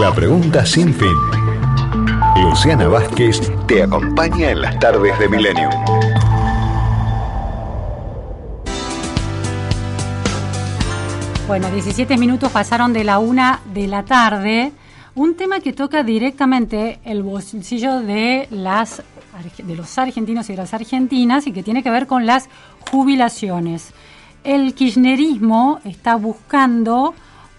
La pregunta sin fin. Luciana Vázquez te acompaña en las tardes de Milenio. Bueno, 17 minutos pasaron de la una de la tarde. Un tema que toca directamente el bolsillo de de los argentinos y de las argentinas y que tiene que ver con las jubilaciones. El kirchnerismo está buscando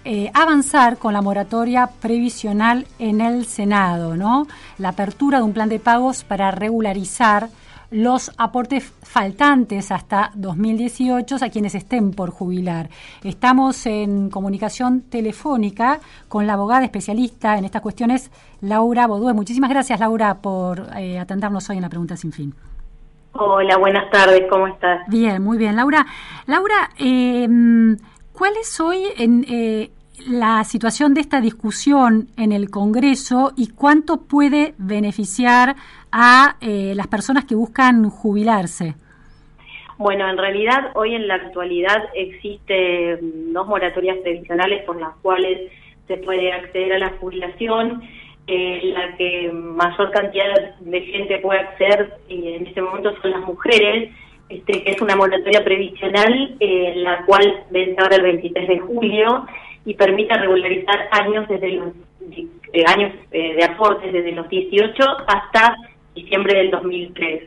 eh, avanzar con la moratoria previsional en el Senado, ¿no? La apertura de un plan de pagos para regularizar los aportes faltantes hasta 2018 a quienes estén por jubilar. Estamos en comunicación telefónica con la abogada especialista en estas cuestiones, Laura Bodúe. Muchísimas gracias, Laura, por eh, atendernos hoy en la pregunta sin fin. Hola, buenas tardes, ¿cómo estás? Bien, muy bien. Laura, Laura, eh, ¿cuál es hoy en, eh, la situación de esta discusión en el Congreso y cuánto puede beneficiar a eh, las personas que buscan jubilarse? Bueno, en realidad hoy en la actualidad existen dos moratorias previsionales por las cuales se puede acceder a la jubilación. Eh, la que mayor cantidad de gente puede acceder y en este momento son las mujeres, este, que es una moratoria previsional, eh, la cual vence ahora el 23 de julio y permite regularizar años desde los eh, años eh, de aportes desde los 18 hasta diciembre del 2003.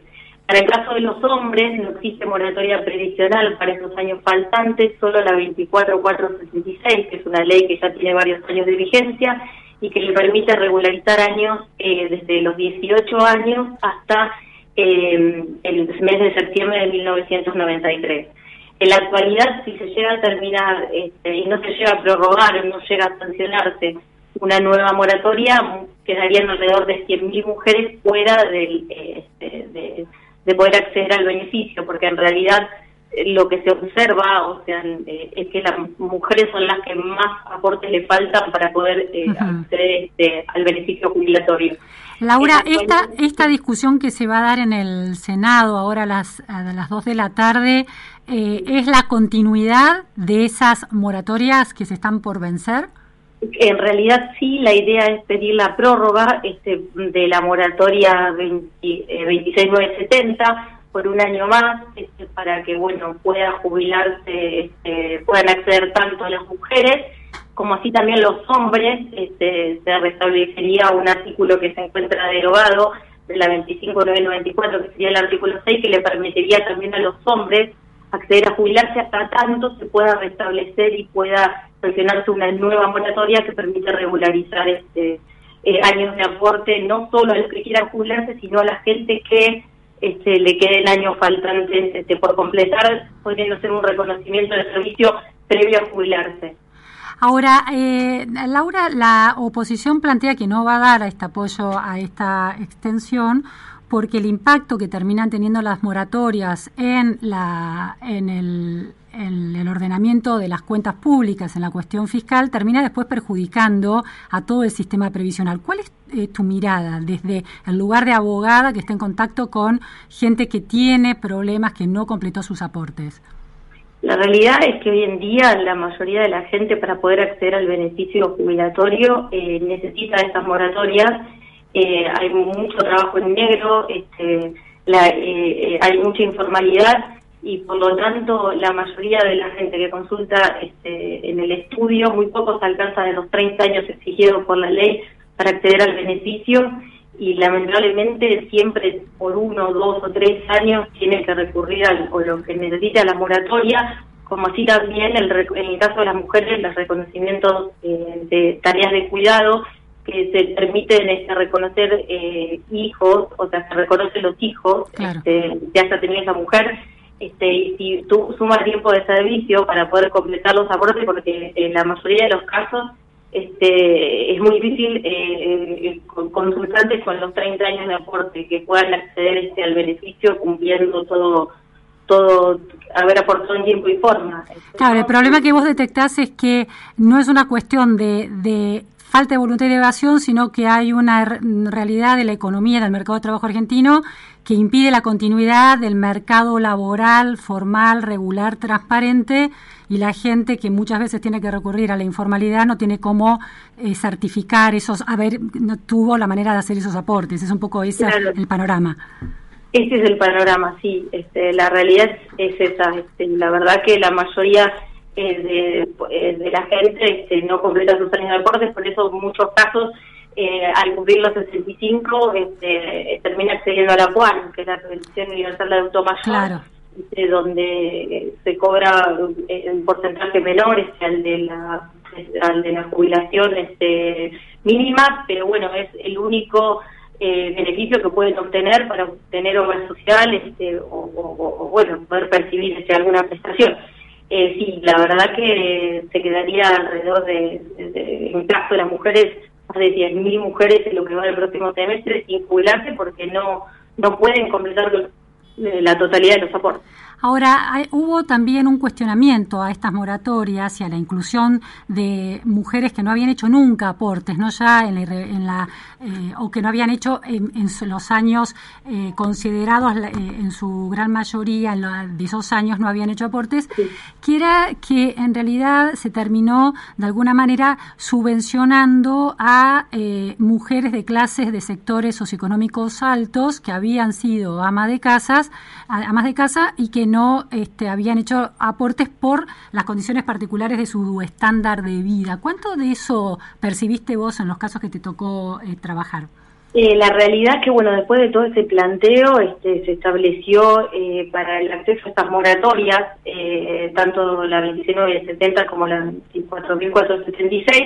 Para el caso de los hombres no existe moratoria previsional para esos años faltantes, solo la 24466, que es una ley que ya tiene varios años de vigencia y que le permite regularizar años eh, desde los 18 años hasta el mes de septiembre de 1993. En la actualidad, si se llega a terminar este, y no se llega a prorrogar o no llega a sancionarse una nueva moratoria, quedarían alrededor de 100.000 mujeres fuera del, este, de, poder acceder al beneficio, porque en realidad eh, lo que se observa, o sea, eh, es que las mujeres son las que más aportes le faltan para poder eh, acceder este, al beneficio jubilatorio. Laura, esta, esta discusión que se va a dar en el Senado ahora a las, a las 2 de la tarde, eh, ¿es la continuidad de esas moratorias que se están por vencer? En realidad sí, la idea es pedir la prórroga este, de la moratoria 26970 eh, por un año más este, para que bueno pueda jubilarse, este, puedan acceder tanto las mujeres como así también los hombres, este, se restablecería un artículo que se encuentra derogado de la 25994, que sería el artículo 6, que le permitiría también a los hombres acceder a jubilarse hasta tanto se pueda restablecer y pueda sancionarse una nueva moratoria que permita regularizar este eh, años de aporte, no solo a los que quieran jubilarse, sino a la gente que este, le quede el año faltante este, por completar, pudiendo ser un reconocimiento de servicio previo a jubilarse. Ahora, eh, Laura, la oposición plantea que no va a dar este apoyo a esta extensión porque el impacto que terminan teniendo las moratorias en, la, en el, ordenamiento de las cuentas públicas, en la cuestión fiscal, termina después perjudicando a todo el sistema previsional. ¿Cuál es eh, tu mirada desde el lugar de abogada que está en contacto con gente que tiene problemas, que no completó sus aportes? La realidad es que hoy en día la mayoría de la gente para poder acceder al beneficio jubilatorio eh, necesita estas moratorias. Eh, hay mucho trabajo en negro, este, eh, hay mucha informalidad y por lo tanto la mayoría de la gente que consulta este, en el estudio, muy pocos alcanzan de los 30 años exigidos por la ley para acceder al beneficio y lamentablemente siempre por uno, dos o tres años tiene que recurrir a o lo que necesita la moratoria, como así también el, en el caso de las mujeres los reconocimientos eh, de tareas de cuidado que se permiten este, reconocer eh, hijos, o sea, se reconocen los hijos este, que haya tenido esa mujer, este, y si tú sumas tiempo de servicio para poder completar los aportes, porque en la mayoría de los casos este, es muy difícil eh, eh con consultantes con los 30 años de aporte que puedan acceder este, al beneficio cumpliendo todo todo haber aportado en tiempo y forma. Claro, el problema que vos detectás es que no es una cuestión de, de falta de voluntad de evasión, sino que hay una realidad de la economía del mercado de trabajo argentino que impide la continuidad del mercado laboral formal, regular, transparente y la gente que muchas veces tiene que recurrir a la informalidad no tiene cómo eh, certificar esos, a ver, no tuvo la manera de hacer esos aportes. Es un poco ese el panorama. Ese es el panorama, sí. Este, la realidad es esa. Este, la verdad que la mayoría eh, eh, de, la gente este, no completa sus años de aportes, por eso en muchos casos eh, al cumplir los 65 este, termina accediendo a la PUAN, que es la Pensión Universal de Adulto Mayor, este, donde se cobra un porcentaje menor este, al de la al de la jubilación este, mínima, pero bueno, es el único beneficio que pueden obtener para obtener obra social este, o, bueno, poder percibir este, alguna prestación. Eh, sí, la verdad que se quedaría alrededor de, en el caso de las mujeres, más de 10.000 mujeres en lo que va del próximo semestre sin jubilarse porque no, no pueden completar la totalidad de los aportes. Ahora, hubo también un cuestionamiento a estas moratorias y a la inclusión de mujeres que no habían hecho nunca aportes, no ya en la, eh, o que no habían hecho en, los años eh, considerados, eh, en su gran mayoría, en de esos años no habían hecho aportes, que era que en realidad se terminó de alguna manera subvencionando a mujeres de clases de sectores socioeconómicos altos que habían sido ama de casas, amas de casa y que no este, habían hecho aportes por las condiciones particulares de su estándar de vida. ¿Cuánto de eso percibiste vos en los casos que te tocó eh, trabajar? Eh, la realidad que, bueno, después de todo ese planteo, este, se estableció eh, para el acceso a estas moratorias, tanto la 2970 como la 5476,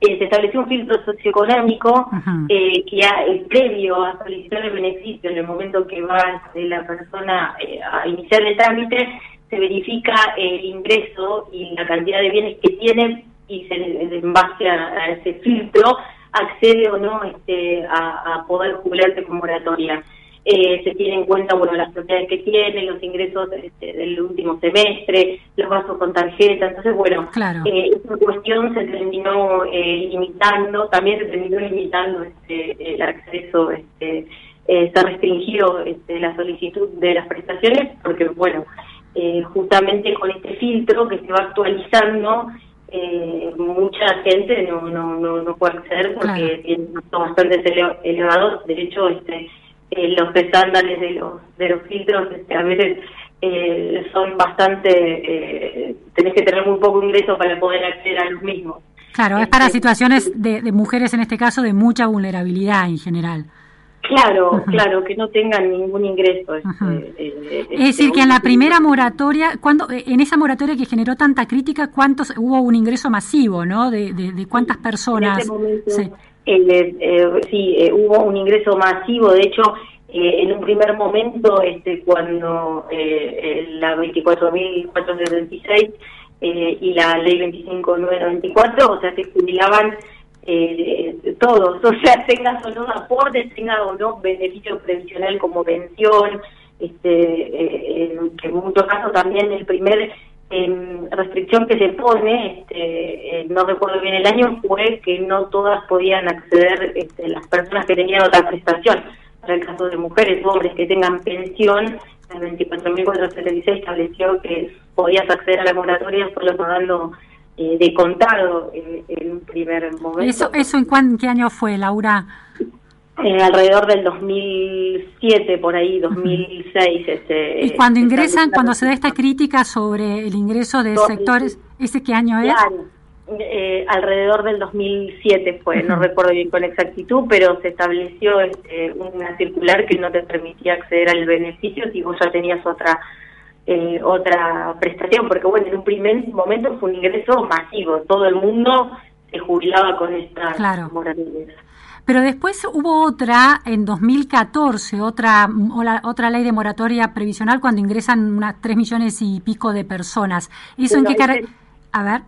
eh, se estableció un filtro socioeconómico eh, que ha, previo a solicitar el beneficio en el momento que va la persona eh, a iniciar el trámite, se verifica el ingreso y la cantidad de bienes que tiene y se, en base a, ese filtro accede o no este, a, a poder jubilarse con moratoria eh, se tiene en cuenta bueno las propiedades que tiene, los ingresos este, del último semestre, los gastos con tarjeta, entonces bueno, eh, esa cuestión se terminó eh, limitando, también se terminó limitando este, el acceso, este, eh, se restringió este, la solicitud de las prestaciones porque bueno, eh, justamente con este filtro que se va actualizando, eh, mucha gente no, no, no, no puede acceder porque tiene costos bastante elevados, de hecho este eh, los estándares de los de los filtros este, a veces eh, son bastante eh, tenés que tener muy poco ingreso para poder acceder a los mismos claro es para este, situaciones de, mujeres en este caso de mucha vulnerabilidad en general Claro, claro, que no tengan ningún ingreso. Este, es decir, que en la primera moratoria, cuando en esa moratoria que generó tanta crítica, ¿cuántos hubo un ingreso masivo, no? De, de, cuántas personas. sí. Eh, eh, sí, eh, hubo un ingreso masivo, de hecho, eh, en un primer momento, este, cuando la 24.476 y la ley 25.994, o sea, se jubilaban todos, o sea, tengas o no aportes, tengas o no beneficio previsional como pensión, este, en muchos casos también el primer eh, restricción que se pone, este, eh, no recuerdo bien el año, fue que no todas podían acceder este, las personas que tenían otra prestación. Para el caso de mujeres o hombres que tengan pensión, el 24.476 estableció que podías acceder a la moratoria solo pagando eh, de contado en, un primer momento. ¿Eso, eso en qué año fue, Laura? Eh, alrededor del 2007, por ahí, 2006. Este, y cuando ingresan, cuando se da esta crítica sobre el ingreso de sectores, ¿ese qué año es? Eh, alrededor del 2007 fue, no recuerdo bien con exactitud, pero se estableció este, una circular que no te permitía acceder al beneficio si vos ya tenías otra eh, otra prestación, porque bueno, en un primer momento fue un ingreso masivo, todo el mundo se jubilaba con esta claro. Pero después hubo otra en 2014, otra, otra ley de moratoria previsional cuando ingresan unas tres millones y pico de personas. ¿Eso en qué. A ver.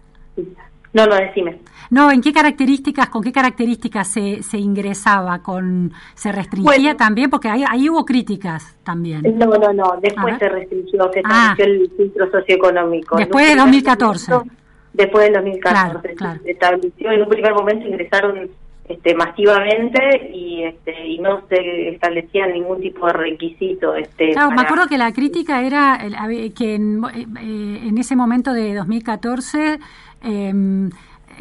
No, no, decime. No, ¿en qué características, con qué características se, se ingresaba? con ¿Se restringía también? Porque ahí, ahí hubo críticas también. No, no, no, después se restringió, se ah. estableció el filtro socioeconómico. Después de 2014. Después del 2014. Se estableció, en un primer momento ingresaron este, masivamente y, este, y no se establecía ningún tipo de requisito. Este, claro, me acuerdo que la crítica era que en, eh, en ese momento de 2014 eh,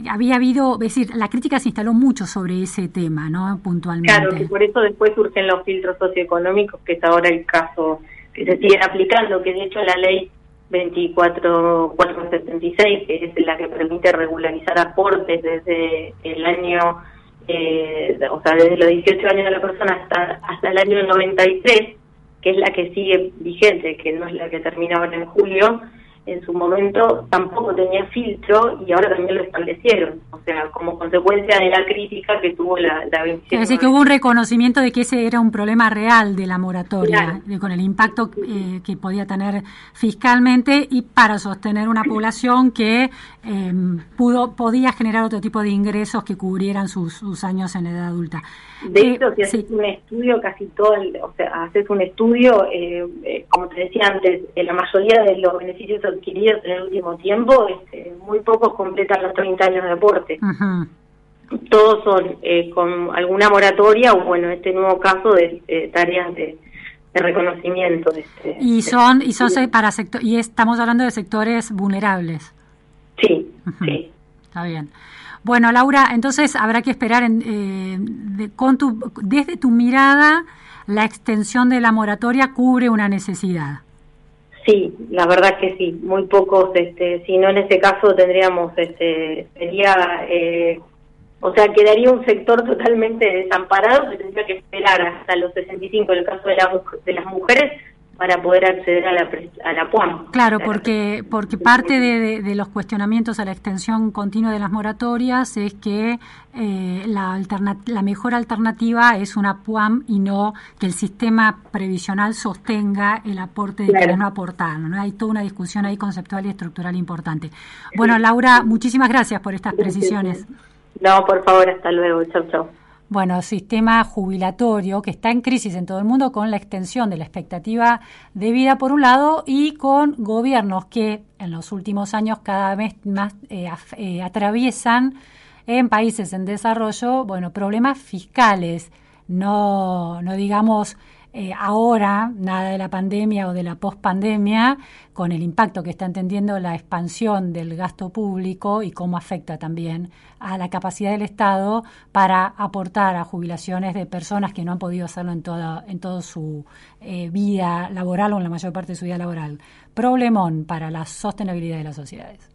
había habido, es decir, la crítica se instaló mucho sobre ese tema, ¿no? Puntualmente. Claro, que por eso después surgen los filtros socioeconómicos, que es ahora el caso que se sigue aplicando, que de hecho la ley 24476, que es la que permite regularizar aportes desde el año, eh, o sea, desde los 18 años de la persona hasta, hasta el año 93, que es la que sigue vigente, que no es la que termina ahora en julio, en su momento tampoco tenía filtro y ahora también lo establecieron, o sea, como consecuencia de la crítica que tuvo la, la Es decir, que hubo un reconocimiento de que ese era un problema real de la moratoria, con el impacto eh, que podía tener fiscalmente y para sostener una población que em, pudo podía generar otro tipo de ingresos que cubrieran sus, sus años en edad adulta. De eh, hecho, si haces un estudio, casi todo, o sea, haces un estudio, eh, como te decía antes, la mayoría de los beneficios adquiridos en el último tiempo, este, muy pocos completan los 30 años de aporte. Todos son con alguna moratoria o, bueno, este nuevo caso de tareas de, reconocimiento. Este, y son, y son para sector, y estamos hablando de sectores vulnerables. Sí, sí. Está bien. Bueno, Laura, entonces habrá que esperar en, eh, con tu, desde tu mirada, la extensión de la moratoria cubre una necesidad. Sí, la verdad que sí, muy pocos, este, si no en ese caso tendríamos, este, sería, eh, o sea, quedaría un sector totalmente desamparado que tendría que esperar hasta los 65 en el caso de, la, de las mujeres para poder acceder a la, a la PUAM. Claro, porque, porque parte de, los cuestionamientos a la extensión continua de las moratorias es que eh, la, la mejor alternativa es una PUAM y no que el sistema previsional sostenga el aporte de quienes no aportaron. ¿no? Hay toda una discusión ahí conceptual y estructural importante. Bueno, Laura, muchísimas gracias por estas precisiones. No, por favor, hasta luego. Chau, chau bueno, sistema jubilatorio que está en crisis en todo el mundo con la extensión de la expectativa de vida por un lado y con gobiernos que en los últimos años cada vez más eh, eh, atraviesan en países en desarrollo, bueno, problemas fiscales, no, no digamos eh, ahora, nada de la pandemia o de la pospandemia, con el impacto que está entendiendo la expansión del gasto público y cómo afecta también a la capacidad del Estado para aportar a jubilaciones de personas que no han podido hacerlo en toda, en toda su eh, vida laboral o en la mayor parte de su vida laboral. Problemón para la sostenibilidad de las sociedades.